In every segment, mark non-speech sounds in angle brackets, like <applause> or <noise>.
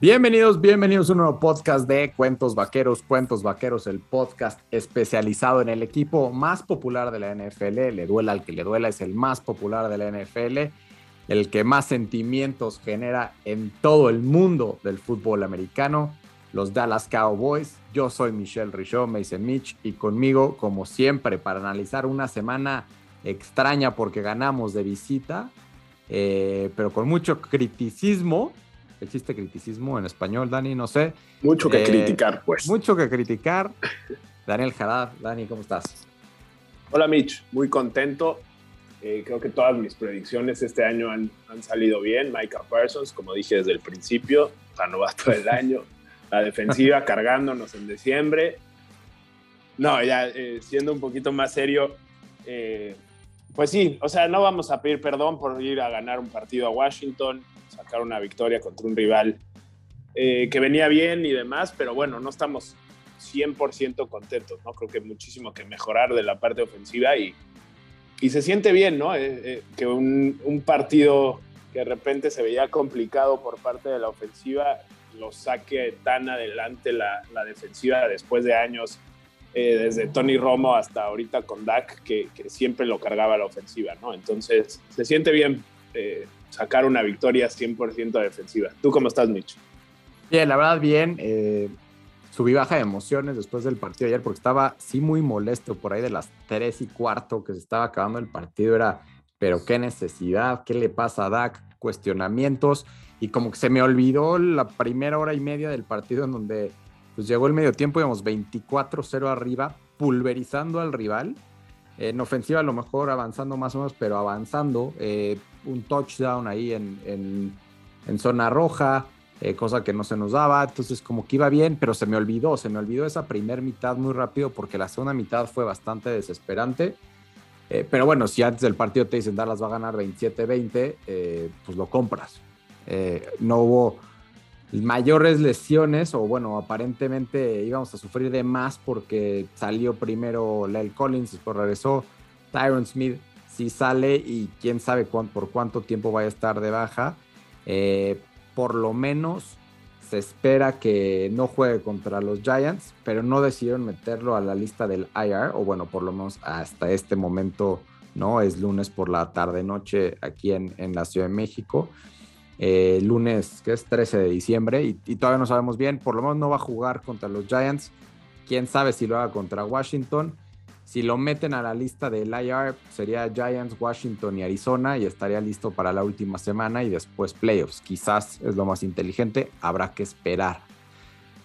Bienvenidos, bienvenidos a un nuevo podcast de Cuentos Vaqueros, Cuentos Vaqueros, el podcast especializado en el equipo más popular de la NFL. Le duela al que le duela, es el más popular de la NFL, el que más sentimientos genera en todo el mundo del fútbol americano, los Dallas Cowboys. Yo soy Michelle Richaud, me dice Mitch, y conmigo, como siempre, para analizar una semana extraña porque ganamos de visita, eh, pero con mucho criticismo existe criticismo en español, Dani, no sé. Mucho que eh, criticar, pues. Mucho que criticar. Daniel Haddad, Dani, ¿cómo estás? Hola Mitch, muy contento. Eh, creo que todas mis predicciones este año han, han, salido bien. Micah Parsons, como dije desde el principio, todo el <laughs> año. La defensiva cargándonos en diciembre. No, ya eh, siendo un poquito más serio, pues sí, o sea, no vamos a pedir perdón por ir a ganar un partido a Washington sacar una victoria contra un rival eh, que venía bien y demás, pero bueno, no estamos 100% contentos, ¿no? Creo que muchísimo que mejorar de la parte ofensiva y, y se siente bien, ¿no? Eh, eh, que un, partido que de repente se veía complicado por parte de la ofensiva lo saque tan adelante la, la defensiva después de años, desde Tony Romo hasta ahorita con Dak, que, que, siempre lo cargaba la ofensiva, ¿no? Entonces se siente bien sacar una victoria 100% defensiva. ¿Tú cómo estás, Mitch? Bien, la verdad, bien. Eh, subí baja de emociones después del partido ayer porque estaba sí muy molesto por ahí de las 3 y cuarto que se estaba acabando el partido. Era, pero qué necesidad, qué le pasa a Dak, cuestionamientos. Y como que se me olvidó la primera hora y media del partido en donde pues, llegó el medio tiempo, íbamos 24-0 arriba, pulverizando al rival. En ofensiva a lo mejor avanzando más o menos, pero avanzando. Eh, un touchdown ahí en, zona roja, eh, cosa que no se nos daba. Entonces como que iba bien, pero se me olvidó, se me olvidó esa primera mitad muy rápido porque la segunda mitad fue bastante desesperante. Eh, pero bueno, si antes del partido te dicen Dallas va a ganar 27-20, eh, pues lo compras. no hubo mayores lesiones, o bueno, aparentemente íbamos a sufrir de más porque salió primero Lel Collins, después regresó Tyron Smith si sale y quién sabe por cuánto tiempo va a estar de baja. Eh, por lo menos se espera que no juegue contra los Giants, pero no decidieron meterlo a la lista del IR, o bueno, por lo menos hasta este momento, ¿no? Es lunes por la tarde-noche aquí en, la Ciudad de México. Eh, lunes, que es 13 de diciembre, y, todavía no sabemos bien, por lo menos no va a jugar contra los Giants. Quién sabe si lo haga contra Washington. Si lo meten a la lista del IR, sería Giants, Washington y Arizona y estaría listo para la última semana y después playoffs. Quizás es lo más inteligente, habrá que esperar.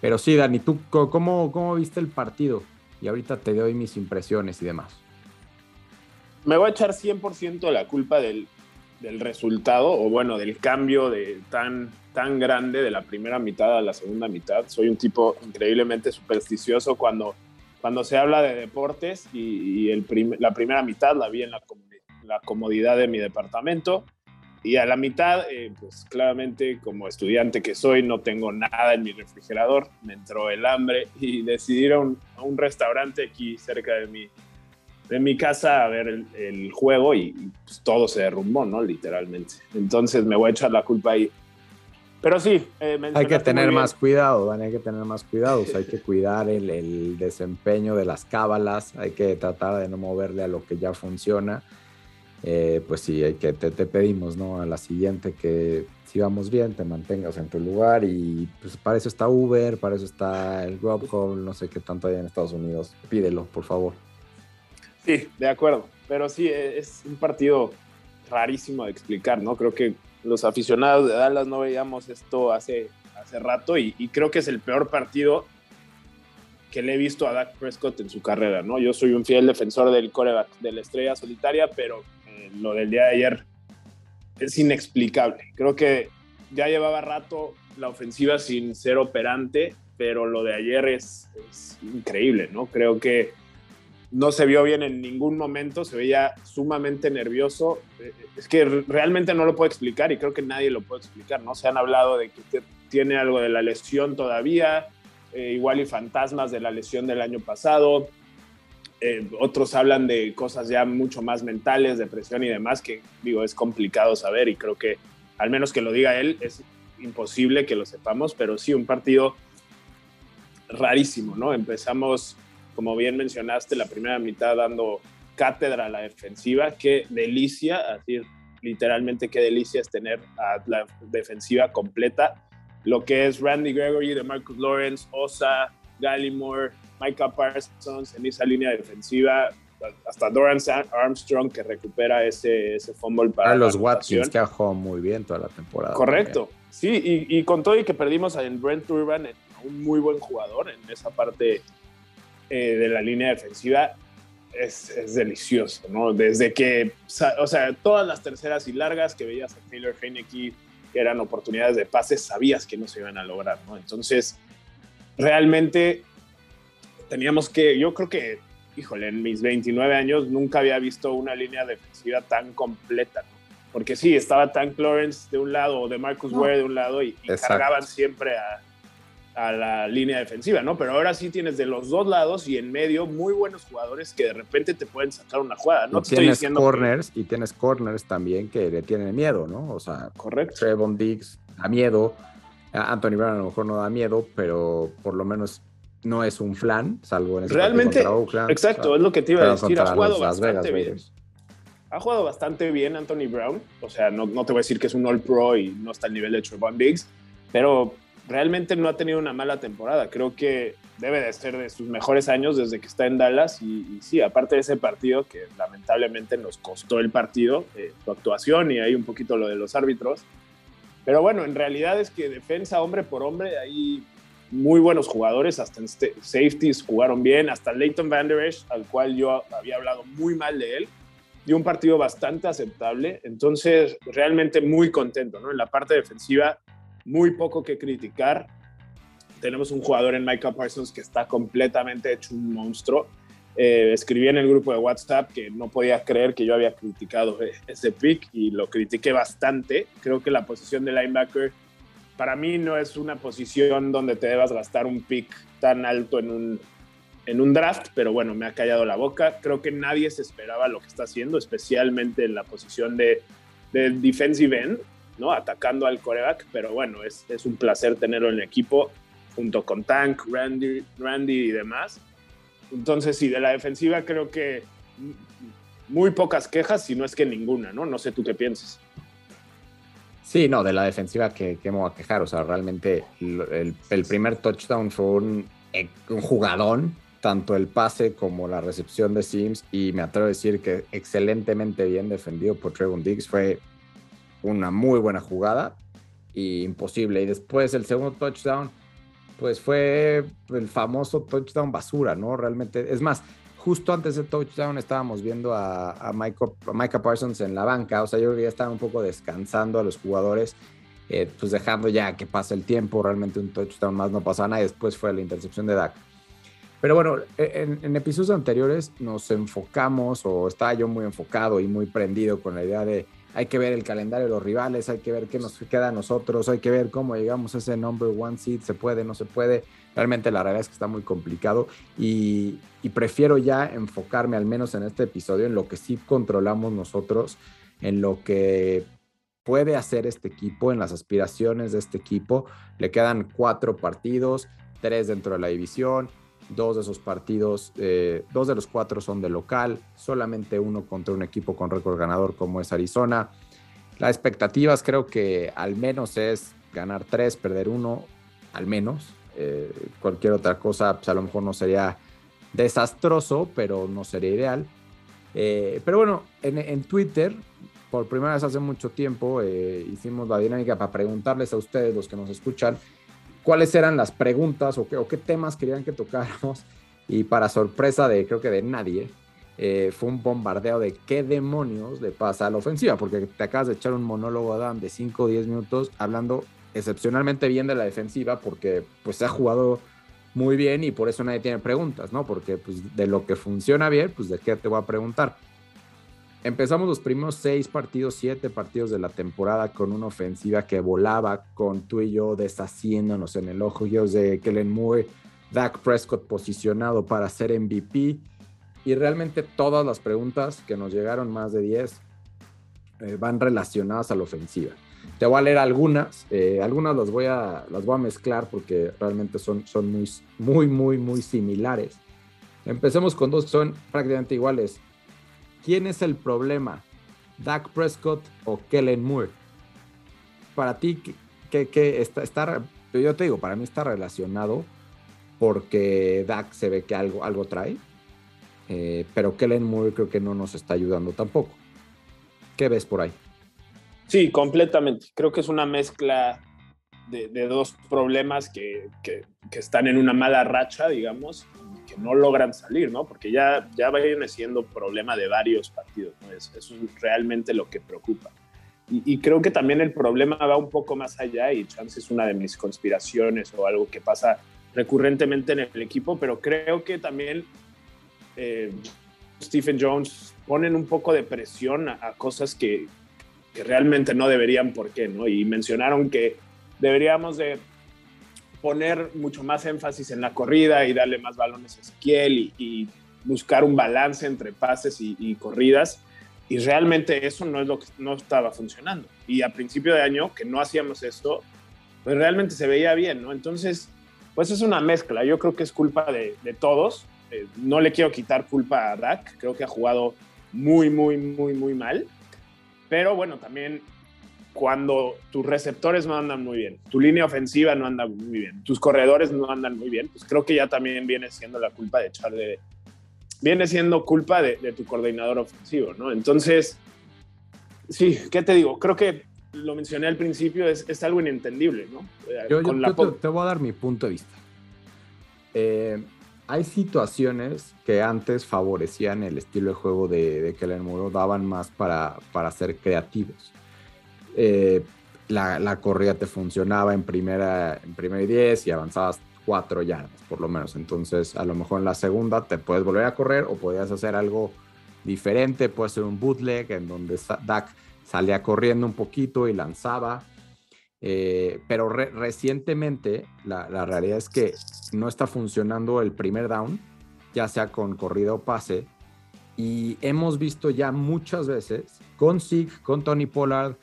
Pero sí, Dani, ¿tú cómo, cómo viste el partido? Y ahorita te doy mis impresiones y demás. Me voy a echar 100% la culpa del, del, resultado, o bueno, del cambio de tan, tan grande de la primera mitad a la segunda mitad. Soy un tipo increíblemente supersticioso cuando cuando se habla de deportes y, el la primera mitad la vi en la, la, comodidad de mi departamento y a la mitad, eh, pues claramente como estudiante que soy, no tengo nada en mi refrigerador, me entró el hambre y decidí ir a un, restaurante aquí cerca de mi, de mi casa a ver el, juego y, pues, todo se derrumbó, ¿no? Literalmente. Entonces me voy a echar la culpa ahí. Pero sí, eh, hay que tener más cuidado, Dani, hay que tener más cuidado. hay que cuidar el, desempeño de las cábalas, hay que tratar de no moverle a lo que ya funciona. Eh, pues sí, hay que, te, pedimos, ¿no? A la siguiente que si vamos bien, te mantengas en tu lugar y pues para eso está Uber, para eso está el Grubhub, no sé qué tanto hay en Estados Unidos. Pídelo, por favor. Sí, de acuerdo. Pero sí, es un partido rarísimo de explicar, ¿no? Creo que los aficionados de Dallas no veíamos esto hace, hace rato y, creo que es el peor partido que le he visto a Dak Prescott en su carrera, ¿no? Yo soy un fiel defensor del coreback de la estrella solitaria, pero eh, lo del día de ayer es inexplicable. Creo que ya llevaba rato la ofensiva sin ser operante, pero lo de ayer es, es increíble, ¿no? Creo que no se vio bien en ningún momento, se veía sumamente nervioso. Eh, es que realmente no lo puedo explicar y creo que nadie lo puede explicar, ¿no? Se han hablado de que tiene algo de la lesión todavía, eh, igual y fantasmas de la lesión del año pasado. Eh, otros hablan de cosas ya mucho más mentales, depresión y demás, que digo, es complicado saber y creo que al menos que lo diga él es imposible que lo sepamos, pero sí un partido rarísimo, ¿no? Empezamos, como bien mencionaste, la primera mitad dando cátedra a la defensiva. Qué delicia, así literalmente qué delicia es tener a la defensiva completa. Lo que es Randy Gregory, de Marcus Lawrence, Osa, Gallimore, Micah Parsons en esa línea defensiva. Hasta Doran Armstrong que recupera ese, ese fumble para. los Watkins que ha jugado muy bien toda la temporada. Correcto. Sí, y, y, con todo y que perdimos a Brent Urban, un muy buen jugador en esa parte eh, de la línea defensiva, es, delicioso, ¿no? Desde que, o sea, todas las terceras y largas que veías a Taylor Heineke, que eran oportunidades de pases, sabías que no se iban a lograr, ¿no? Entonces, realmente teníamos que, yo creo que, híjole, en mis 29 años nunca había visto una línea defensiva tan completa, ¿no? Porque sí, estaba Tank Lawrence de un lado o de Marcus Ware de un lado y, y cargaban siempre a, a la línea defensiva, ¿no? Pero ahora sí tienes de los dos lados y en medio muy buenos jugadores que de repente te pueden sacar una jugada, ¿no? tienes corners y tienes corners también que le tienen miedo, ¿no? O sea, correcto. Trevon Diggs da miedo, Anthony Brown a lo mejor no da miedo, pero por lo menos no es un flan, salvo en ese Realmente, exacto, es lo que te iba a decir, ha jugado bastante bien. Ha jugado bastante bien Anthony Brown, o sea, no, no te voy a decir que es un All Pro y no está al nivel de Trevon Diggs, pero realmente no ha tenido una mala temporada. Creo que debe de ser de sus mejores años desde que está en Dallas. Y, sí, aparte de ese partido, que lamentablemente nos costó el partido, eh, su actuación y ahí un poquito lo de los árbitros. Pero bueno, en realidad es que defensa hombre por hombre, hay muy buenos jugadores, hasta en este, safeties jugaron bien, hasta Leighton Van Der Esch, al cual yo había hablado muy mal de él, dio un partido bastante aceptable, entonces realmente muy contento, ¿no? En la parte defensiva muy poco que criticar. Tenemos un jugador en Micah Parsons que está completamente hecho un monstruo. Eh, escribí en el grupo de WhatsApp que no podía creer que yo había criticado ese pick y lo critiqué bastante. Creo que la posición de linebacker para mí no es una posición donde te debas gastar un pick tan alto en un, en un draft, pero bueno, me ha callado la boca. Creo que nadie se esperaba lo que está haciendo, especialmente en la posición de, de defensive end. ¿No? Atacando al coreback, pero bueno, es, es un placer tenerlo en el equipo junto con Tank, Randy, Randy y demás. Entonces, sí, de la defensiva creo que muy pocas quejas, si no es que ninguna, ¿no? No sé tú qué piensas. Sí, no, de la defensiva que, que me voy a quejar. O sea, realmente el, primer touchdown fue un, un, jugadón, tanto el pase como la recepción de Sims, y me atrevo a decir que excelentemente bien defendido por Trevon Diggs. Fue una muy buena jugada y imposible. Y después el segundo touchdown, pues fue el famoso touchdown basura, ¿no? Realmente, es más, justo antes del touchdown estábamos viendo a, a, Micah, Parsons en la banca, o sea, yo creo que ya estaban un poco descansando a los jugadores, eh, pues dejando ya que pase el tiempo, realmente un touchdown más no pasa nada y después fue la intercepción de Dak. Pero bueno, e, en, en, episodios anteriores nos enfocamos, o estaba yo muy enfocado y muy prendido con la idea de hay que ver el calendario de los rivales, hay que ver qué nos queda a nosotros, hay que ver cómo llegamos a ese number one seed, se puede, no se puede. Realmente la realidad es que está muy complicado y, prefiero ya enfocarme al menos en este episodio en lo que sí controlamos nosotros, en lo que puede hacer este equipo, en las aspiraciones de este equipo. Le quedan cuatro partidos, tres dentro de la división, Dos de esos partidos, eh, dos de los cuatro son de local, solamente uno contra un equipo con récord ganador como es Arizona. Las expectativas creo que al menos es ganar tres, perder uno, al menos. Eh, cualquier otra cosa, pues a lo mejor no sería desastroso, pero no sería ideal. Eh, pero bueno, en, en, Twitter, por primera vez hace mucho tiempo, hicimos la dinámica para preguntarles a ustedes, los que nos escuchan, cuáles eran las preguntas o qué, temas querían que tocáramos. Y para sorpresa de creo que de nadie, eh, fue un bombardeo de qué demonios le pasa a la ofensiva, porque te acabas de echar un monólogo, Adam, de 5 o 10 minutos hablando excepcionalmente bien de la defensiva, porque pues se ha jugado muy bien y por eso nadie tiene preguntas, ¿no? Porque pues de lo que funciona bien, pues de qué te voy a preguntar. Empezamos los primeros seis partidos, siete partidos de la temporada con una ofensiva que volaba con tú y yo deshaciéndonos en el ojo de Kellen Moore, Dak Prescott posicionado para ser MVP. Y realmente todas las preguntas que nos llegaron, más de 10, eh, van relacionadas a la ofensiva. te voy a leer algunas, eh, algunas las voy, a, las voy a mezclar porque realmente son, son muy, muy, muy, muy similares. Empecemos con dos que son prácticamente iguales. ¿Quién es el problema? ¿Dak Prescott o Kellen Moore? Para ti, ¿qué, está, está, yo te digo, para mí está relacionado porque Dak se ve que algo, algo trae, eh, pero Kellen Moore creo que no nos está ayudando tampoco. ¿Qué ves por ahí? Sí, completamente. Creo que es una mezcla de, dos problemas que, están en una mala racha, digamos, que no logran salir, ¿no? Porque ya, ya viene siendo problema de varios partidos, ¿no? eso es realmente lo que preocupa. Y, creo que también el problema va un poco más allá y chance es una de mis conspiraciones o algo que pasa recurrentemente en el equipo, pero creo que también eh, Stephen Jones ponen un poco de presión a, cosas que, realmente no deberían, ¿por qué? ¿no? Y mencionaron que deberíamos de poner mucho más énfasis en la corrida y darle más balones a Ezequiel y, buscar un balance entre pases y, corridas. Y realmente eso no es lo que no estaba funcionando. Y a principio de año, que no hacíamos esto, pues realmente se veía bien, ¿no? Entonces, pues es una mezcla. Yo creo que es culpa de, todos. Eh, no le quiero quitar culpa a Dak. Creo que ha jugado muy, muy, muy, muy mal. Pero bueno, también cuando tus receptores no andan muy bien, tu línea ofensiva no anda muy bien, tus corredores no andan muy bien, pues creo que ya también viene siendo la culpa de echarle, viene siendo culpa de, tu coordinador ofensivo, ¿no? Entonces, sí, ¿qué te digo? Creo que lo mencioné al principio, es, es algo inentendible, ¿no? Yo, te, voy a dar mi punto de vista. Eh, hay situaciones que antes favorecían el estilo de juego de, de Kellen Moore, daban más para, para ser creativos. Eh, la, la, corrida te funcionaba en primera, en primera y diez y avanzabas cuatro yardas, por lo menos. Entonces, a lo mejor en la segunda te puedes volver a correr o podías hacer algo diferente. Puede ser un bootleg en donde Dak salía corriendo un poquito y lanzaba. Eh, pero recientemente la, la, realidad es que no está funcionando el primer down, ya sea con corrida o pase. Y hemos visto ya muchas veces con Zeke, con Tony Pollard,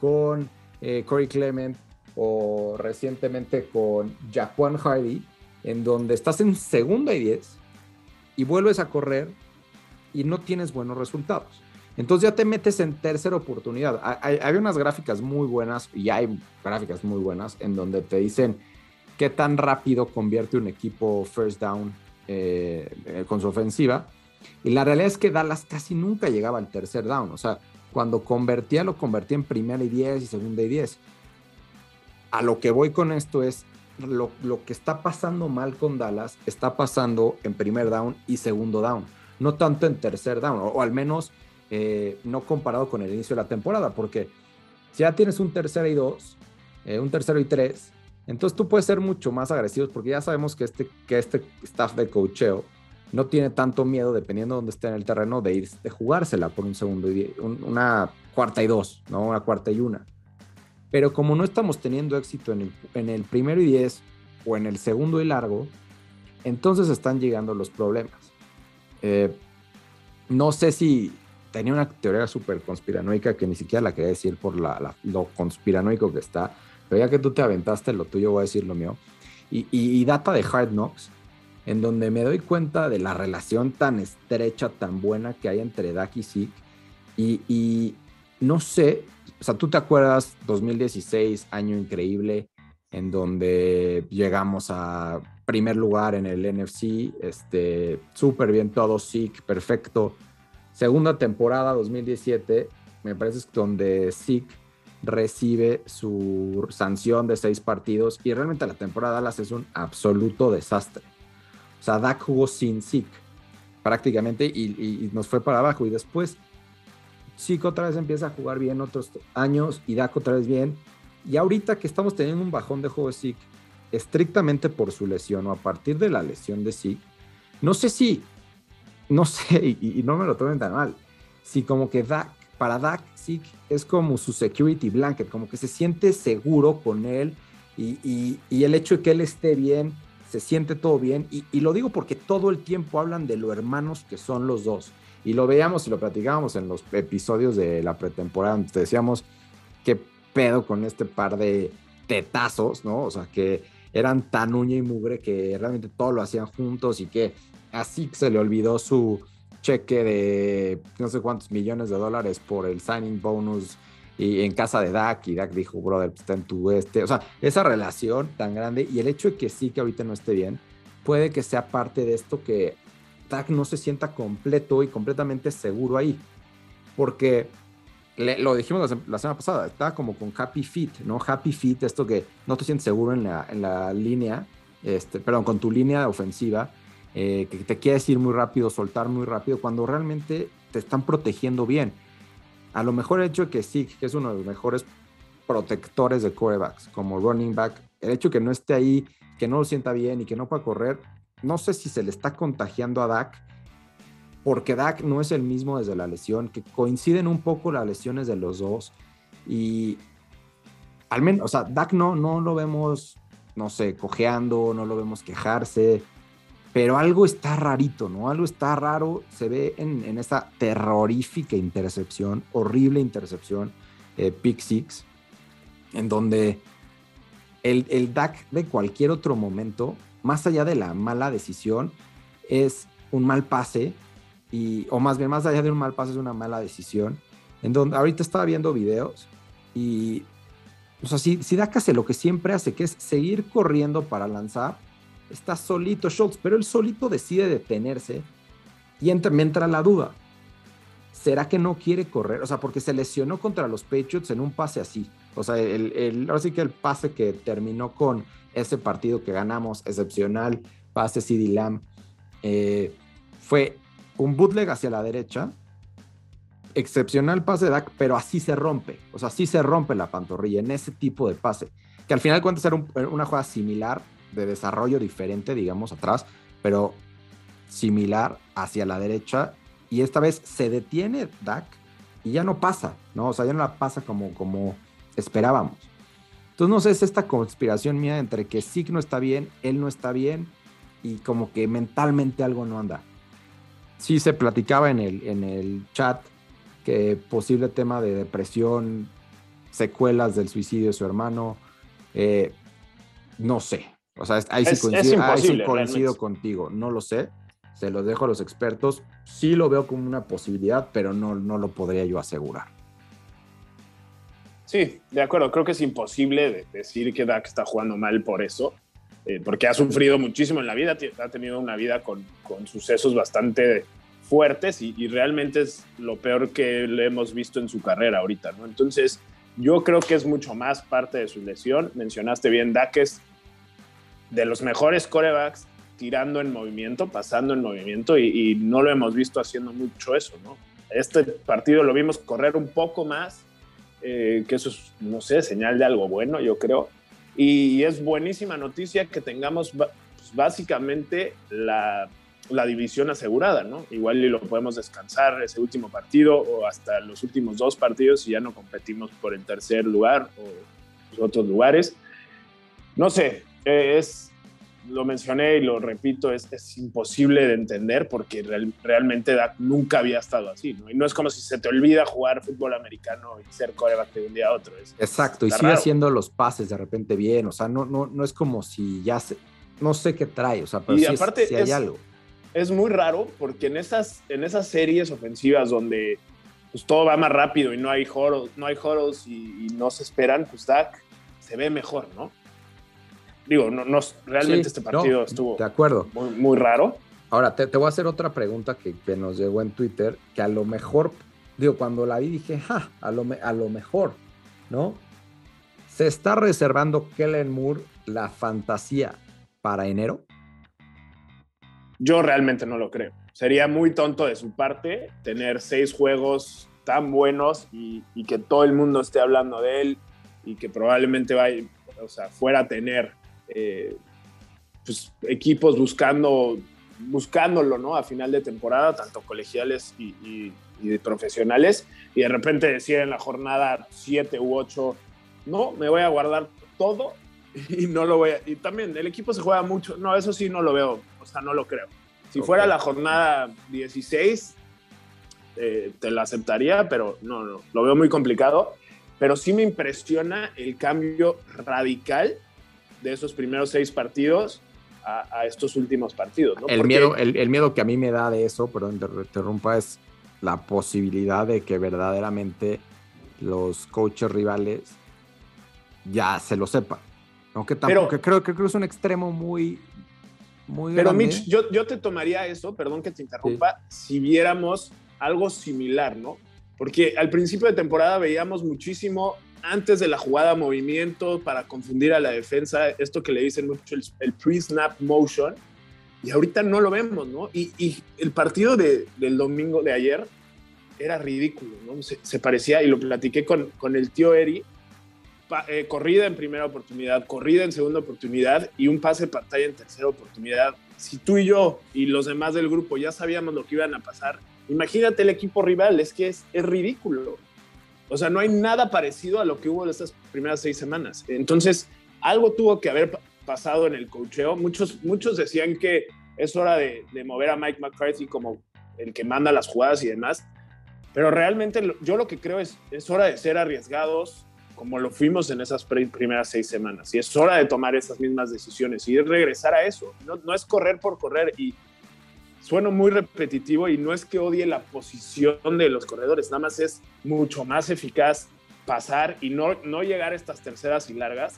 con eh, Corey Clement o recientemente con Jaquan Hardy, en donde estás en segunda y diez y vuelves a correr y no tienes buenos resultados. Entonces ya te metes en tercera oportunidad. Hay, unas gráficas muy buenas y hay gráficas muy buenas en donde te dicen qué tan rápido convierte un equipo first down eh, eh, con su ofensiva. Y la realidad es que Dallas casi nunca llegaba al tercer down. O sea, cuando convertía, lo convertía en primera y diez y segunda y diez. A lo que voy con esto es lo, lo que está pasando mal con Dallas está pasando en primer down y segundo down, no tanto en tercer down, o al menos eh, no comparado con el inicio de la temporada, porque si ya tienes un tercero y dos, eh, un tercero y tres, entonces tú puedes ser mucho más agresivos porque ya sabemos que este, que este staff de cocheo no tiene tanto miedo, dependiendo de dónde esté en el terreno, de, ir, de jugársela por un segundo y una cuarta y dos, ¿no? Una cuarta y una. Pero como no estamos teniendo éxito en el, en el primero y diez o en el segundo y largo, entonces están llegando los problemas. Eh, no sé si tenía una teoría súper conspiranoica que ni siquiera la quería decir por lo conspiranoico que está, pero ya que tú te aventaste lo tuyo, voy a decir lo mío. Y, data de Hard Knocks, en donde me doy cuenta de la relación tan estrecha, tan buena que hay entre Dak y Zeke. Y, no sé, o sea, tú te acuerdas, 2016, año increíble, en donde llegamos a primer lugar en el NFC, este, súper bien todo, Zeke, perfecto Segunda temporada 2017, me parece es donde Zeke recibe su sanción de seis partidos y realmente la temporada Dallas es un absoluto desastre. O sea, Dak jugó sin Zeke prácticamente y, nos fue para abajo y después Zeke otra vez empieza a jugar bien otros años y Dak otra vez bien. Y ahorita que estamos teniendo un bajón de juego de Zeke, estrictamente por su lesión o a partir de la lesión de Zeke, no sé si no sé, <laughs> y, no me lo tomen tan mal, si como que Dak, para Dak, sí, es como su security blanket, como que se siente seguro con él y, el hecho de que él esté bien, se siente todo bien. Y, lo digo porque todo el tiempo hablan de lo hermanos que son los dos. Y lo veíamos y lo platicábamos en los episodios de la pretemporada, donde decíamos que pedo con este par de tetazos, ¿no? O sea, que eran tan uña y mugre que realmente todo lo hacían juntos y que así se le olvidó su cheque de no sé cuántos millones de dólares por el signing bonus y en casa de Dak y Dak dijo, brother, pues, está en tu este, o sea, esa relación tan grande y el hecho de que sí que ahorita no esté bien, puede que sea parte de esto que Dak no se sienta completo y completamente seguro ahí, porque lo dijimos la, semana pasada, está como con happy feet, ¿no? Happy feet, esto que no te sientes seguro en la, en la línea, este, perdón, con tu línea ofensiva, eh, que te quieres ir muy rápido, soltar muy rápido, cuando realmente te están protegiendo bien. A lo mejor el hecho de que sí, que es uno de los mejores protectores de corebacks, como running back, el hecho de que no esté ahí, que no lo sienta bien y que no pueda correr, no sé si se le está contagiando a Dak porque Dak no es el mismo desde la lesión, que coinciden un poco las lesiones de los dos. Y al menos, o sea, Dak no, no lo vemos, no sé, cojeando, no lo vemos quejarse, pero algo está rarito, ¿no? Algo está raro, se ve en, esa terrorífica intercepción, horrible intercepción, eh, pick six, en donde el, el Dak de cualquier otro momento, más allá de la mala decisión, es un mal pase y, o más bien más allá de un mal paso es una mala decisión. En donde ahorita estaba viendo videos y, o sea, si, si Dak hace lo que siempre hace, que es seguir corriendo para lanzar, está solito Schultz, pero él solito decide detenerse y entra, me entra la duda. ¿Será que no quiere correr? O sea, porque se lesionó contra los Patriots en un pase así. O sea, el, ahora sí que el pase que terminó con ese partido que ganamos, excepcional, pase CD Lamb, eh, fue un bootleg hacia la derecha, excepcional pase de Dak, pero así se rompe, o sea, así se rompe la pantorrilla en ese tipo de pase, que al final cuentas era una jugada similar, de desarrollo diferente, digamos, atrás, pero similar hacia la derecha, y esta vez se detiene Dak y ya no pasa, ¿no? O sea, ya no la pasa como, como esperábamos. Entonces, no sé, es esta conspiración mía entre que Sig no está bien, él no está bien, y como que mentalmente algo no anda sí se platicaba en el, en el chat que posible tema de depresión, secuelas del suicidio de su hermano, eh, no sé. O sea, ahí sí coincido, coincido contigo, no lo sé, se lo dejo a los expertos, sí lo veo como una posibilidad, pero no, no lo podría yo asegurar. Sí, de acuerdo, creo que es imposible decir que Dak está jugando mal por eso. Eh, porque ha sufrido muchísimo en la vida, ha tenido una vida con, sucesos bastante fuertes y, realmente es lo peor que le hemos visto en su carrera ahorita, ¿no? Entonces, yo creo que es mucho más parte de su lesión. Mencionaste bien, Dak es de los mejores corebacks tirando en movimiento, pasando en movimiento y, no lo hemos visto haciendo mucho eso, ¿no? Este partido lo vimos correr un poco más, eh, que eso es, no sé, señal de algo bueno, yo creo. Y es buenísima noticia que tengamos pues, básicamente la, división asegurada, ¿no? Igual lo podemos descansar ese último partido o hasta los últimos dos partidos y ya no competimos por el tercer lugar o los otros lugares. No sé, es, lo mencioné y lo repito, es, es imposible de entender porque realmente nunca había estado así, ¿no? Y no es como si se te olvida jugar fútbol americano y ser coreback de un día a otro. Exacto, y sigue haciendo los pases de repente bien, o sea, no, no, no es como si ya se, no sé qué trae, o sea, pero y sí aparte hay es, algo. Es muy raro porque en esas, en esas series ofensivas donde pues todo va más rápido y no hay huddles, no hay y, y no se esperan, pues Dak se ve mejor, ¿no? Digo, no, no realmente este partido estuvo de acuerdo. Muy, raro. Ahora, te, voy a hacer otra pregunta que, que, nos llegó en Twitter, que a lo mejor, digo, cuando la vi dije, ja, a lo, a lo mejor, ¿no? ¿Se está reservando Kellen Moore la fantasía para enero? Yo realmente no lo creo. Sería muy tonto de su parte tener seis juegos tan buenos y, y que todo el mundo esté hablando de él y que probablemente vaya, o sea, fuera a tener eh, pues, equipos buscando, buscándolo, ¿no? A final de temporada, tanto colegiales y, profesionales, y de repente decir en la jornada 7 u 8, no, me voy a guardar todo <laughs> y no lo voy a... Y también el equipo se juega mucho, no, eso sí no lo veo, o sea, no lo creo. Si fuera la jornada 16, eh, te la aceptaría, pero no, no, lo veo muy complicado. pero sí me impresiona el cambio radical de esos primeros seis partidos a, estos últimos partidos. El, miedo, el, miedo que a mí me da de eso, perdón, te interrumpa, es la posibilidad de que verdaderamente los coaches rivales ya se lo sepan. Aunque tampoco, creo, que es un extremo muy, muy Pero Mitch, yo, yo te tomaría eso, perdón que te interrumpa, si viéramos algo similar, ¿no? Porque al principio de temporada veíamos muchísimo antes de la jugada movimiento para confundir a la defensa, esto que le dicen mucho el, pre-snap motion, y ahorita no lo vemos, ¿no? Y, el partido de, del domingo de ayer era ridículo, ¿no? Se, parecía, y lo platiqué con, con el tío Eri, eh, corrida en primera oportunidad, corrida en segunda oportunidad y un pase de pantalla en tercera oportunidad. Si tú y yo y los demás del grupo ya sabíamos lo que iban a pasar, imagínate el equipo rival, es que es, es ridículo. O sea, no hay nada parecido a lo que hubo en estas primeras seis semanas. Entonces, algo tuvo que haber pasado en el cocheo. Muchos, muchos decían que es hora de, mover a Mike McCarthy como el que manda las jugadas y demás. Pero realmente yo lo que creo es, es hora de ser arriesgados como lo fuimos en esas primeras seis semanas. Y es hora de tomar esas mismas decisiones y regresar a eso. No, no es correr por correr. Y sueno muy repetitivo y no es que odie la posición de los corredores, nada más es mucho más eficaz pasar y no, no llegar a estas terceras y largas,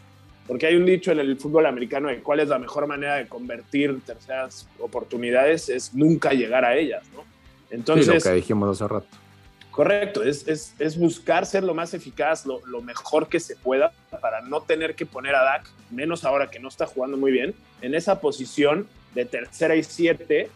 porque hay un dicho en el fútbol americano de cuál es la mejor manera de convertir terceras oportunidades, es nunca llegar a ellas, ¿no? Entonces... Sí, lo que dijimos hace rato. Correcto, es, es, es buscar ser lo más eficaz, lo, lo, mejor que se pueda para no tener que poner a Dak, menos ahora que no está jugando muy bien, en esa posición de tercera y siete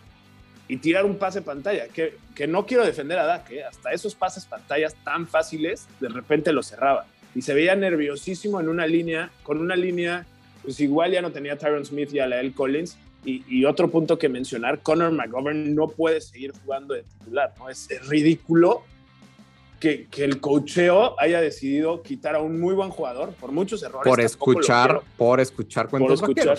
y tirar un pase pantalla, que, que no quiero defender a Dak, ¿eh? hasta esos pases pantallas tan fáciles, de repente lo cerraba. Y se veía nerviosísimo en una línea, con una línea, pues igual ya no tenía Tyron Smith y a la L. Collins. Y, otro punto que mencionar, Connor McGovern no puede seguir jugando de titular, ¿no? Es, ridículo que, que, el cocheo haya decidido quitar a un muy buen jugador por muchos errores. Por escuchar, por escuchar cuentos por escuchar.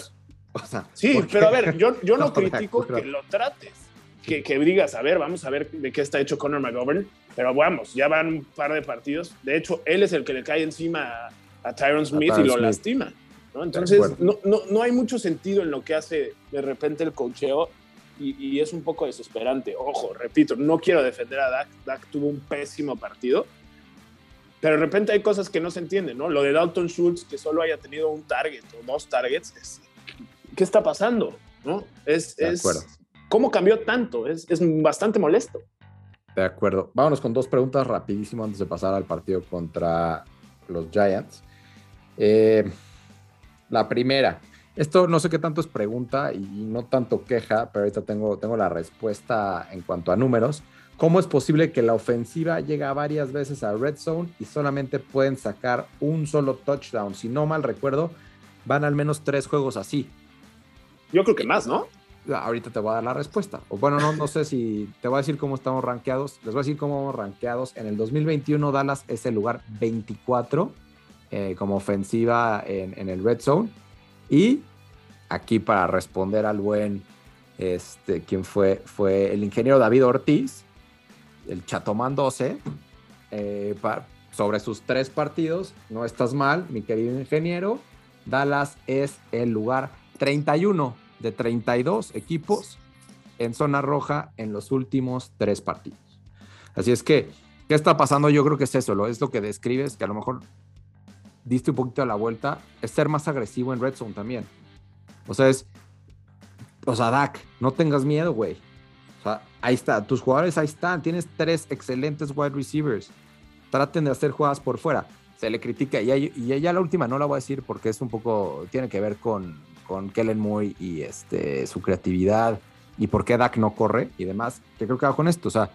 sí, pero a ver, yo, yo <laughs> no critico que lo trates que, que, digas, a ver, vamos a ver de qué está hecho Conor McGovern, pero vamos, ya van un par de partidos. De hecho, él es el que le cae encima a, Tyron Smith y lo lastima. ¿no? Entonces, no, no, no, hay mucho sentido en lo que hace de repente el cocheo y, es un poco desesperante. Ojo, repito, no quiero defender a Dak. Dak tuvo un pésimo partido, pero de repente hay cosas que no se entienden, ¿no? Lo de Dalton Schultz, que solo haya tenido un target o dos targets, ¿qué está pasando? ¿no? Es, es, ¿Cómo cambió tanto? Es, bastante molesto. De acuerdo. Vámonos con dos preguntas rapidísimo antes de pasar al partido contra los Giants. Eh, la primera, esto no sé qué tanto es pregunta y no tanto queja, pero ahorita tengo, tengo la respuesta en cuanto a números. ¿Cómo es posible que la ofensiva llega varias veces a red zone y solamente pueden sacar un solo touchdown? Si no mal recuerdo, van al menos tres juegos así. Yo creo que más, ¿no? Ahorita te voy a dar la respuesta. O bueno, no, sé si te voy a decir cómo estamos rankeados. Les voy a decir cómo vamos rankeados. En el 2021 Dallas es el lugar 24 eh, como ofensiva en, el red zone. Y aquí para responder al buen, este, quien fue, fue el ingeniero David Ortiz, el Chatomán 12, eh, sobre sus tres partidos. No estás mal, mi querido ingeniero. Dallas es el lugar 31 de 32 equipos en zona roja en los últimos tres partidos. Así es que, ¿qué está pasando? Yo creo que es eso, lo, es lo que describes, que a lo mejor diste un poquito de la vuelta, es ser más agresivo en red zone también. O sea, es, o sea, Dak, no tengas miedo, güey. O sea, ahí está, tus jugadores ahí están, tienes tres excelentes wide receivers. Traten de hacer jugadas por fuera. Se le critica, y, y ya la última no la voy a decir porque es un poco, tiene que ver con, con Kellen Moore y este, su creatividad y por qué Dak no corre y demás, que creo que va con esto. O sea,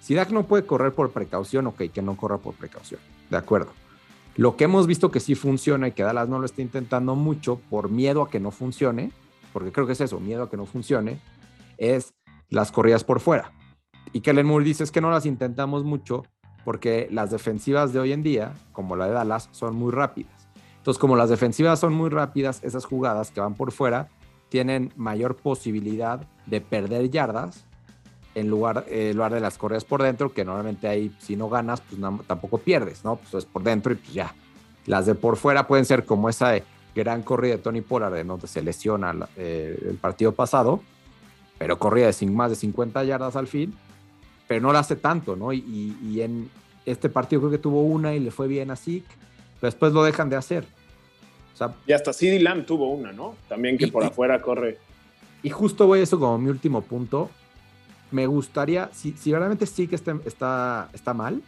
si Dak no puede correr por precaución, ok, que no corra por precaución. De acuerdo. Lo que hemos visto que sí funciona y que Dallas no lo está intentando mucho por miedo a que no funcione, porque creo que es eso, miedo a que no funcione, es las corridas por fuera. Y Kellen Moore dice es que no las intentamos mucho porque las defensivas de hoy en día, como la de Dallas, son muy rápidas. Entonces, como las defensivas son muy rápidas, esas jugadas que van por fuera tienen mayor posibilidad de perder yardas en lugar, en lugar de las corridas por dentro, que normalmente ahí si no ganas, pues tampoco pierdes, ¿no? Pues es por dentro y pues ya. Las de por fuera pueden ser como esa gran corrida de Tony Pollard, en donde se lesiona eh, el partido pasado, pero corría de sin, más de 50 yardas al fin, pero no la hace tanto, ¿no? Y, en este partido creo que tuvo una y le fue bien a Zeke, después lo dejan de hacer. y hasta CD Lamb tuvo una, ¿no? También que por afuera corre. Y justo voy a eso como mi último punto. Me gustaría, si, si realmente Zeke está, está, está mal,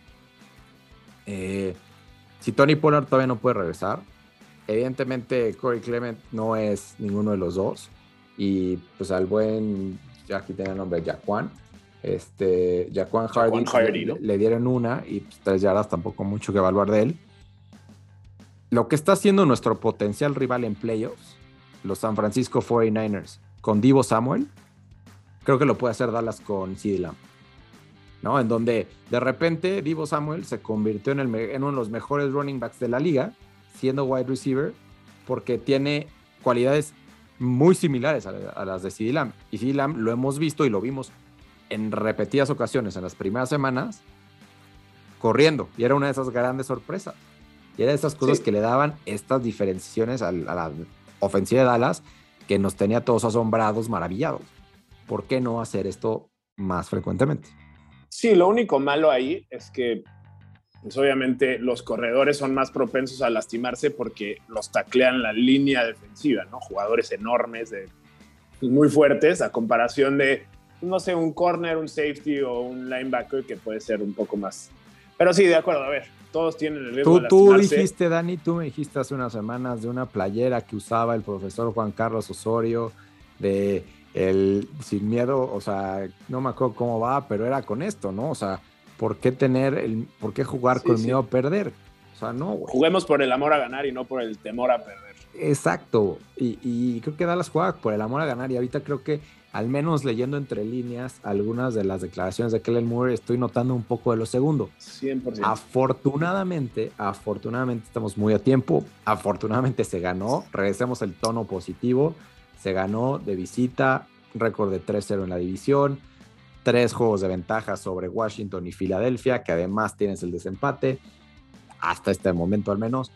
eh, si Tony Pollard todavía no puede regresar, evidentemente Corey Clement no es ninguno de los dos. Y pues al buen, ya aquí tiene el nombre, Jaquan. Este, Jaquan Hardy, le, dieron una y pues, tres yardas tampoco mucho que evaluar de él. Lo que está haciendo nuestro potencial rival en playoffs, los San Francisco 49ers, con Divo Samuel, creo que lo puede hacer Dallas con CD Lamb. ¿no? En donde de repente Divo Samuel se convirtió en, uno de los mejores running backs de la liga, siendo wide receiver, porque tiene cualidades muy similares a, las de CD Lamb. Y CD Lamb lo hemos visto y lo vimos en repetidas ocasiones en las primeras semanas corriendo. Y era una de esas grandes sorpresas. Y era de esas cosas que le daban estas diferenciaciones a, a, la ofensiva de Dallas que nos tenía todos asombrados, maravillados. ¿Por qué no hacer esto más frecuentemente? Sí, lo único malo ahí es que pues obviamente los corredores son más propensos a lastimarse porque los taclean la línea defensiva, ¿no? Jugadores enormes, de, pues, muy fuertes, a comparación de, no sé, un corner, un safety o un linebacker que puede ser un poco más. Pero sí, de acuerdo, a ver, todos tienen el riesgo tú, Tú dijiste, Dani, tú me dijiste hace unas semanas de una playera que usaba el profesor Juan Carlos Osorio, de el sin miedo, o sea, no me acuerdo cómo va, pero era con esto, ¿no? O sea, ¿por qué tener el, por qué jugar con miedo a perder? O sea, no, Juguemos por el amor a ganar y no por el temor a perder. Exacto. Y, creo que Dallas juega por el amor a ganar. Y ahorita creo que, al menos leyendo entre líneas algunas de las declaraciones de Kellen Moore, estoy notando un poco de lo segundo. 100%. Afortunadamente, afortunadamente estamos muy a tiempo. Afortunadamente se ganó. Regresemos el tono positivo. Se ganó de visita. Récord de 3-0 en la división tres juegos de ventaja sobre Washington y Filadelfia, que además tienes el desempate, hasta este momento al menos.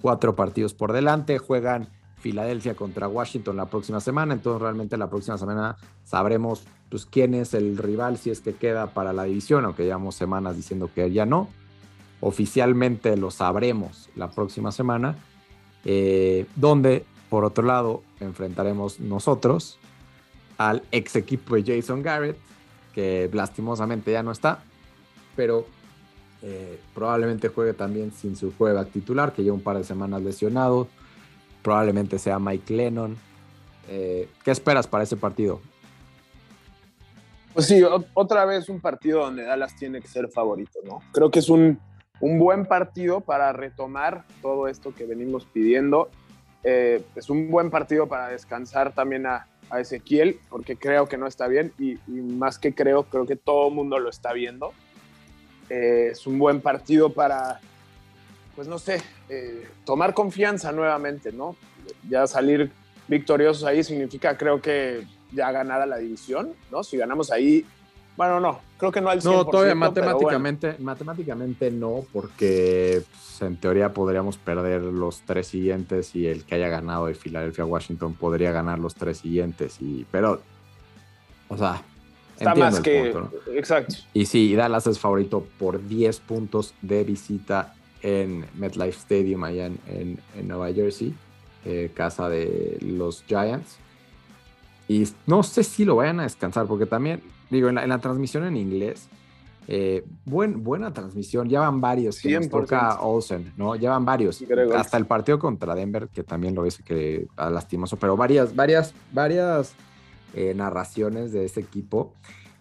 Cuatro partidos por delante, juegan Filadelfia contra Washington la próxima semana, entonces realmente la próxima semana sabremos pues, quién es el rival si es que queda para la división, aunque llevamos semanas diciendo que ya no. Oficialmente lo sabremos la próxima semana, eh, donde por otro lado enfrentaremos nosotros al ex equipo de Jason Garrett, que lastimosamente ya no está, pero eh, probablemente juegue también sin su juega titular, que lleva un par de semanas lesionado. Probablemente sea Mike Lennon. Eh, ¿Qué esperas para ese partido? Pues sí, otra vez un partido donde Dallas tiene que ser favorito, ¿no? Creo que es un, un buen partido para retomar todo esto que venimos pidiendo. Eh, es un buen partido para descansar también a, a Ezequiel porque creo que no está bien y, más que creo, creo que todo el mundo lo está viendo. Eh, es un buen partido para, pues no sé, eh, tomar confianza nuevamente, ¿no? Ya salir victoriosos ahí significa, creo que ya ganada la división, ¿no? Si ganamos ahí, bueno, no, creo que no al 100%. No, todavía matemáticamente, matemáticamente no, porque pues, en teoría podríamos perder los tres siguientes y el que haya ganado de Filadelfia Washington podría ganar los tres siguientes. Y, pero, o sea, está más que. Exacto. Y sí, Dallas es favorito por 10 puntos de visita en MetLife Stadium, allá en, Nueva Jersey, eh, casa de los Giants. Y no sé si lo vayan a descansar, porque también digo, en la, transmisión en inglés, eh, buen, buena transmisión, ya van varios que nos toca Olsen, ¿no? Ya van varios. Hasta el partido contra Denver, que también lo hice que ah, lastimoso, pero varias, varias, varias eh, narraciones de ese equipo.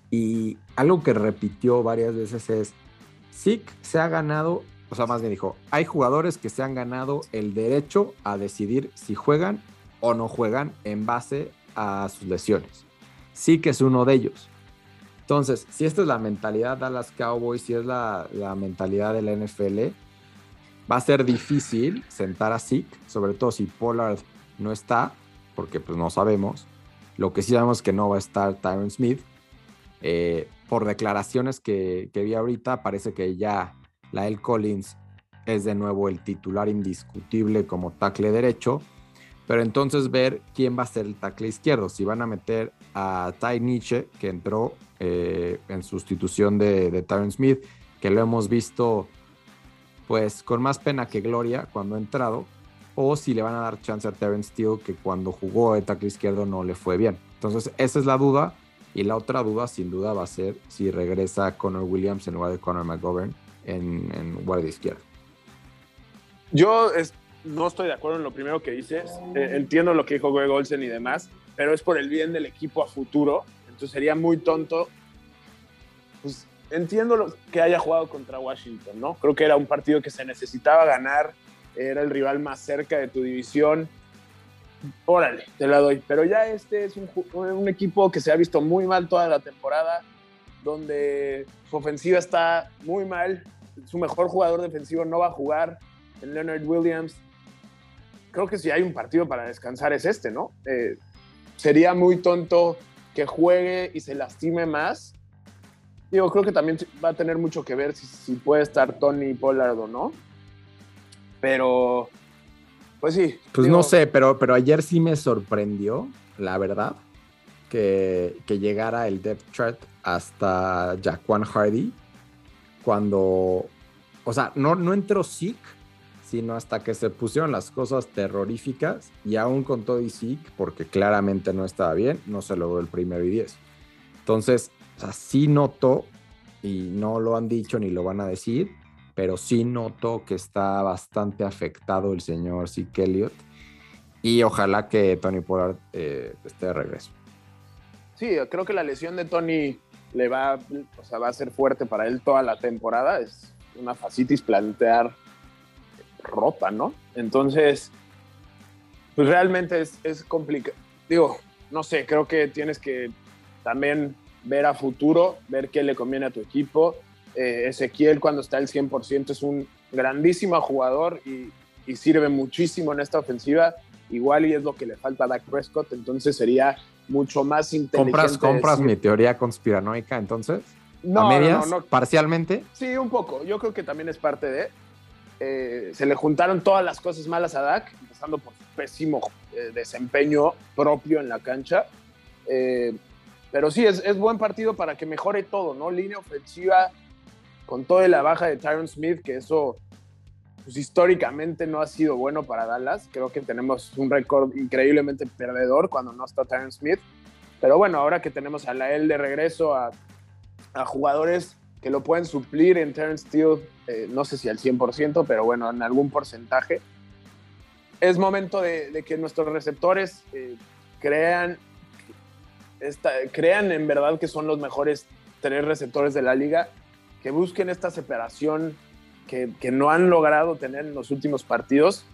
Y algo que repitió varias veces es, SIC se ha ganado, o sea, más bien dijo, hay jugadores que se han ganado el derecho a decidir si juegan o no juegan en base a sus lesiones. Sí que es uno de ellos. Entonces, si esta es la mentalidad de Dallas Cowboys, si es la, mentalidad de la NFL, va a ser difícil sentar a Zeke, sobre todo si Pollard no está, porque pues no sabemos. Lo que sí sabemos es que no va a estar Tyron Smith. Eh, por declaraciones que, que, vi ahorita, parece que ya la El Collins es de nuevo el titular indiscutible como tackle derecho. Pero entonces ver quién va a ser el tackle izquierdo. Si van a meter a Ty Nietzsche, que entró eh, en sustitución de, de Smith, que lo hemos visto pues con más pena que gloria cuando ha entrado, o si le van a dar chance a Terence Steele, que cuando jugó de tackle izquierdo no le fue bien. Entonces, esa es la duda. Y la otra duda, sin duda, va a ser si regresa Connor Williams en lugar de Connor McGovern en, en guardia izquierda. Yo no estoy de acuerdo en lo primero que dices. Eh, entiendo lo que dijo Greg Olsen y demás, pero es por el bien del equipo a futuro. Entonces sería muy tonto. Pues entiendo lo que haya jugado contra Washington, ¿no? Creo que era un partido que se necesitaba ganar, era el rival más cerca de tu división. Órale, te la doy. Pero ya este es un, un equipo que se ha visto muy mal toda la temporada, donde su ofensiva está muy mal, su mejor jugador defensivo no va a jugar, en Leonard Williams. Creo que si hay un partido para descansar es este, ¿no? Eh, sería muy tonto que juegue y se lastime más Digo, creo que también va a tener mucho que ver si, puede estar Tony Pollard o no. Pero, pues sí. Pues no sé, pero, pero ayer sí me sorprendió, la verdad, que, llegara el depth chart hasta Jaquan Hardy cuando, o sea, no, no entró Zeke, sino hasta que se pusieron las cosas terroríficas y aún con todo y Zeke, porque claramente no estaba bien, no se logró el primero y diez. Entonces, o sea, sí noto, y no lo han dicho ni lo van a decir, pero sí noto que está bastante afectado el señor Zeke Elliott. Y ojalá que Tony Pollard eh, esté de regreso. Sí, creo que la lesión de Tony le va, o sea, va a ser fuerte para él toda la temporada. Es una facitis plantear rota, ¿no? Entonces, pues realmente es, complicado. Digo, no sé, creo que tienes que también ver a futuro, ver qué le conviene a tu equipo. Eh, Ezequiel cuando está al 100% es un grandísimo jugador y, sirve muchísimo en esta ofensiva. Igual y es lo que le falta a Dak Prescott, entonces sería mucho más inteligente. ¿Compras, compras mi teoría conspiranoica entonces? No, ¿A medias? No, ¿Parcialmente? Sí, un poco. Yo creo que también es parte de... Eh, se le juntaron todas las cosas malas a Dak, empezando por su pésimo eh, desempeño propio en la cancha. Pero sí, es, es, buen partido para que mejore todo, ¿no? Línea ofensiva con toda la baja de Tyron Smith, que eso pues, históricamente no ha sido bueno para Dallas. Creo que tenemos un récord increíblemente perdedor cuando no está Tyron Smith. Pero bueno, ahora que tenemos a la L de regreso, a, jugadores que lo pueden suplir en Terrence Steele, eh, no sé si al 100%, pero bueno, en algún porcentaje. Es momento de, de que nuestros receptores eh, crean crean en verdad que son los mejores tres receptores de la liga, que busquen esta separación que, que no han logrado tener en los últimos partidos.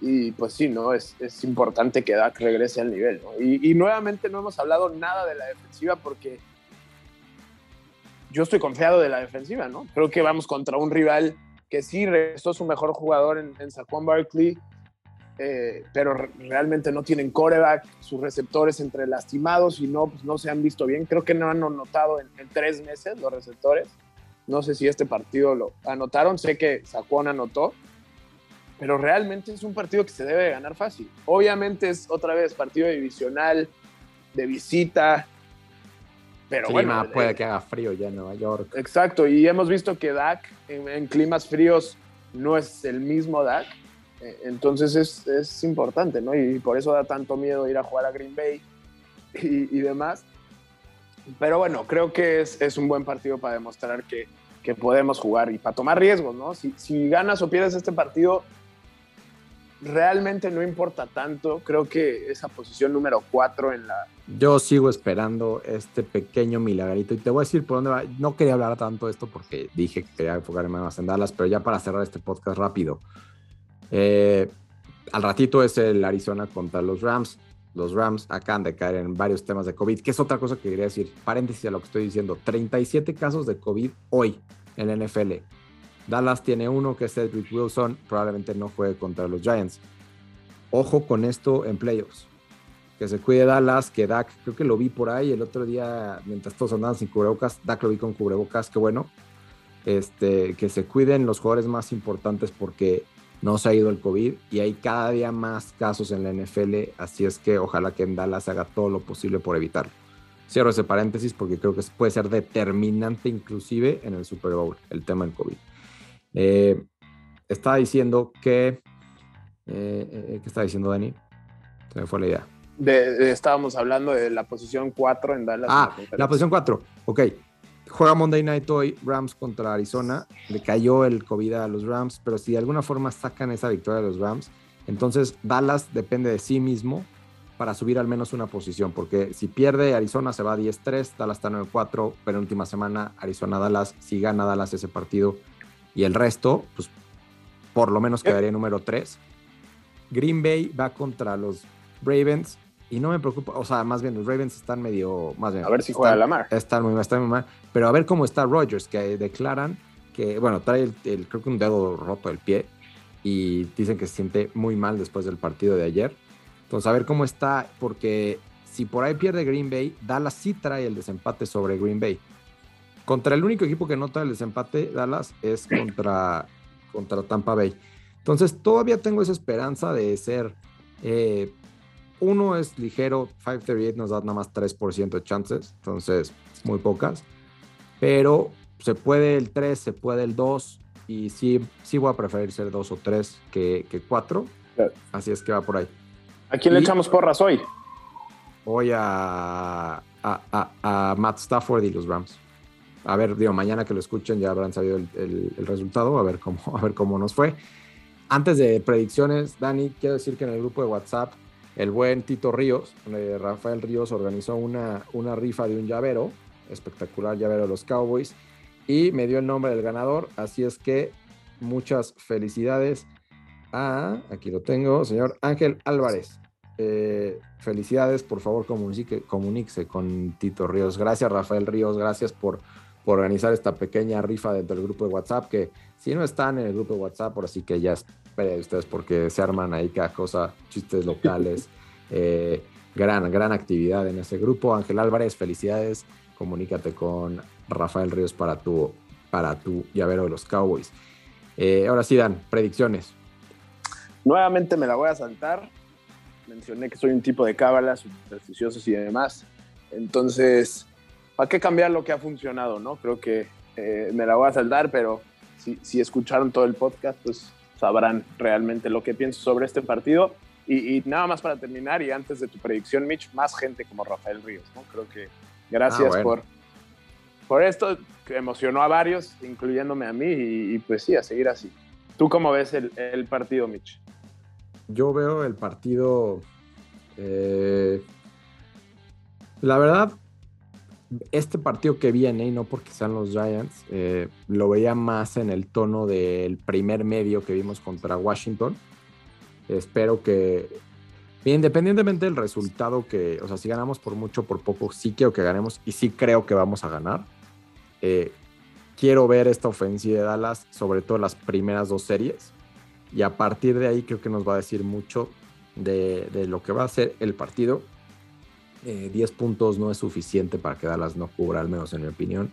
Y pues sí, ¿no? Es, es importante que Dak regrese al nivel, ¿no? y, y, nuevamente no hemos hablado nada de la defensiva porque yo estoy confiado de la defensiva, ¿no? Creo que vamos contra un rival que sí regresó su mejor jugador en, en Saquon Barkley, eh, pero realmente no tienen coreback, sus receptores entre lastimados y no, pues no se han visto bien. Creo que no han anotado en, tres meses los receptores. No sé si este partido lo anotaron, sé que Saquon anotó, pero realmente es un partido que se debe ganar fácil. Obviamente es otra vez partido divisional, de visita, pero bueno. puede eh, que haga frío ya en Nueva York. Exacto, y hemos visto que Dak en, en climas fríos no es el mismo Dak eh, entonces es, es, importante, ¿no? Y por eso da tanto miedo ir a jugar a Green Bay y, y demás. Pero bueno, creo que es, es, un buen partido para demostrar que, que, podemos jugar y para tomar riesgos, ¿no? Si, si, ganas o pierdes este partido, realmente no importa tanto. Creo que esa posición número 4 en la... Yo sigo esperando este pequeño milagrito y te voy a decir por dónde va. No quería hablar tanto de esto porque dije que quería enfocarme más en Dallas, pero ya para cerrar este podcast rápido. Eh, al ratito es el Arizona contra los Rams. Los Rams acaban de caer en varios temas de COVID, que es otra cosa que quería decir. Paréntesis a lo que estoy diciendo. 37 casos de COVID hoy en NFL. Dallas tiene uno que es Cedric Wilson. Probablemente no juegue contra los Giants. Ojo con esto en playoffs. que se cuide Dallas, que Dak, creo que lo vi por ahí el otro día, mientras todos andaban sin cubrebocas, Dak lo vi con cubrebocas, qué bueno. Este, que se cuiden los jugadores más importantes porque no se ha ido el COVID y hay cada día más casos en la NFL, así es que ojalá que en Dallas haga todo lo posible por evitarlo. Cierro ese paréntesis porque creo que puede ser determinante inclusive en el Super Bowl, el tema del COVID. Eh, estaba diciendo que... Eh, eh, ¿Qué está diciendo Dani? Se me fue la idea. estábamos hablando de la posición 4 en Dallas. Ah, la, posición 4. Ok. Juega Monday Night hoy Rams contra Arizona. Le cayó el COVID a los Rams, pero si de alguna forma sacan esa victoria de los Rams, entonces Dallas depende de sí mismo para subir al menos una posición, porque si pierde Arizona se va a 10-3, Dallas está 9-4, pero en última semana Arizona-Dallas, si gana Dallas ese partido y el resto, pues por lo menos quedaría número 3. Green Bay va contra los Ravens y no me preocupa, o sea, más bien los Ravens están medio, más bien. A ver si juega la mar. Están muy, están muy mal, pero a ver cómo está Rodgers, que declaran que, bueno, trae el, creo que un dedo roto del pie y dicen que se siente muy mal después del partido de ayer entonces, a ver cómo está, porque si por ahí pierde Green Bay, Dallas sí trae el desempate sobre Green Bay. Contra el único equipo que no trae el desempate, Dallas, es contra, contra Tampa Bay. Entonces, todavía tengo esa esperanza de ser. Eh, uno es ligero, 538 nos da nada más 3% de chances, entonces muy pocas. Pero se puede el 3, se puede el 2, y sí, sí voy a preferir ser 2 o 3 que, que 4. Así es que va por ahí. ¿A quién le echamos porras hoy? Hoy a, a, Matt Stafford y los Rams. A ver, digo, mañana que lo escuchen ya habrán sabido el, resultado, a ver, cómo, <laughs> a ver cómo nos fue. Antes de predicciones, Dani, quiero decir que en el grupo de WhatsApp, el buen Tito Ríos, eh, Rafael Ríos, organizó una, una rifa de un llavero, espectacular llavero de los Cowboys, y me dio el nombre del ganador, así es que muchas felicidades a, aquí lo tengo, señor Ángel Álvarez. Eh, felicidades, por favor, comuníquese con Tito Ríos. Gracias, Rafael Ríos, gracias por, por, organizar esta pequeña rifa dentro del grupo de WhatsApp, que si no están en el grupo de WhatsApp, por así que ya esperen ustedes porque se arman ahí cada cosa, chistes locales, <laughs> eh, gran, gran actividad en ese grupo. Ángel Álvarez, felicidades, comunícate con Rafael Ríos para tu, para tu llavero de los Cowboys. Eh, ahora sí, Dan, predicciones. Nuevamente me la voy a saltar. Mencioné que soy un tipo de cábalas, supersticiosos y demás. Entonces, ¿para qué cambiar lo que ha funcionado? no Creo que eh, me la voy a saltar, pero si, escucharon todo el podcast, pues sabrán realmente lo que pienso sobre este partido. Y, nada más para terminar, y antes de tu predicción, Mitch, más gente como Rafael Ríos. ¿no? Creo que gracias ah, por, por esto, que emocionó a varios, incluyéndome a mí, y, pues sí, a seguir así. ¿Tú cómo ves el, el partido, Mitch? Yo veo el partido. Eh, la verdad, este partido que viene, y no porque sean los Giants, eh, lo veía más en el tono del primer medio que vimos contra Washington. Espero que, independientemente del resultado, que, o sea, si ganamos por mucho, por poco, sí quiero que ganemos y sí creo que vamos a ganar. Eh, quiero ver esta ofensiva de Dallas, sobre todo las primeras dos series y a partir de ahí creo que nos va a decir mucho de, lo que va a ser el partido. 10 eh, puntos no es suficiente para que Dallas no cubra, al menos en mi opinión.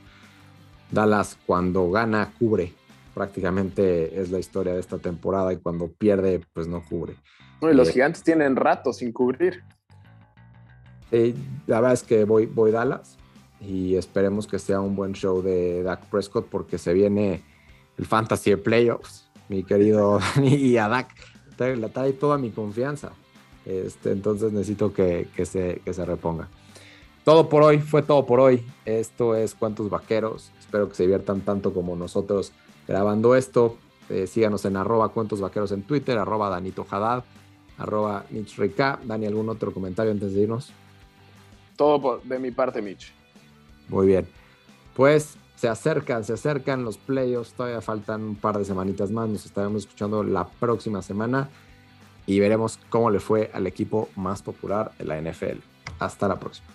Dallas cuando gana cubre, prácticamente es la historia de esta temporada y cuando pierde pues no cubre. los eh, gigantes tienen rato sin cubrir. la verdad es que voy, voy Dallas y esperemos que sea un buen show de Dak Prescott porque se viene el Fantasy de Playoffs mi querido <laughs> Dani y a Dak. Le trae toda mi confianza. Este, entonces necesito que, se, se reponga. Todo por hoy, fue todo por hoy. Esto es Cuantos Vaqueros. Espero que se diviertan tanto como nosotros grabando esto. Eh, síganos en arroba Cuentos Vaqueros en Twitter, arroba Danito Haddad, arroba Mitch Rica. Dani, ¿algún otro comentario antes de irnos? Todo de mi parte, Mitch. Muy bien. Pues se acercan, se acercan los playoffs, todavía faltan un par de semanitas más, nos estaremos escuchando la próxima semana y veremos cómo le fue al equipo más popular de la NFL. Hasta la próxima.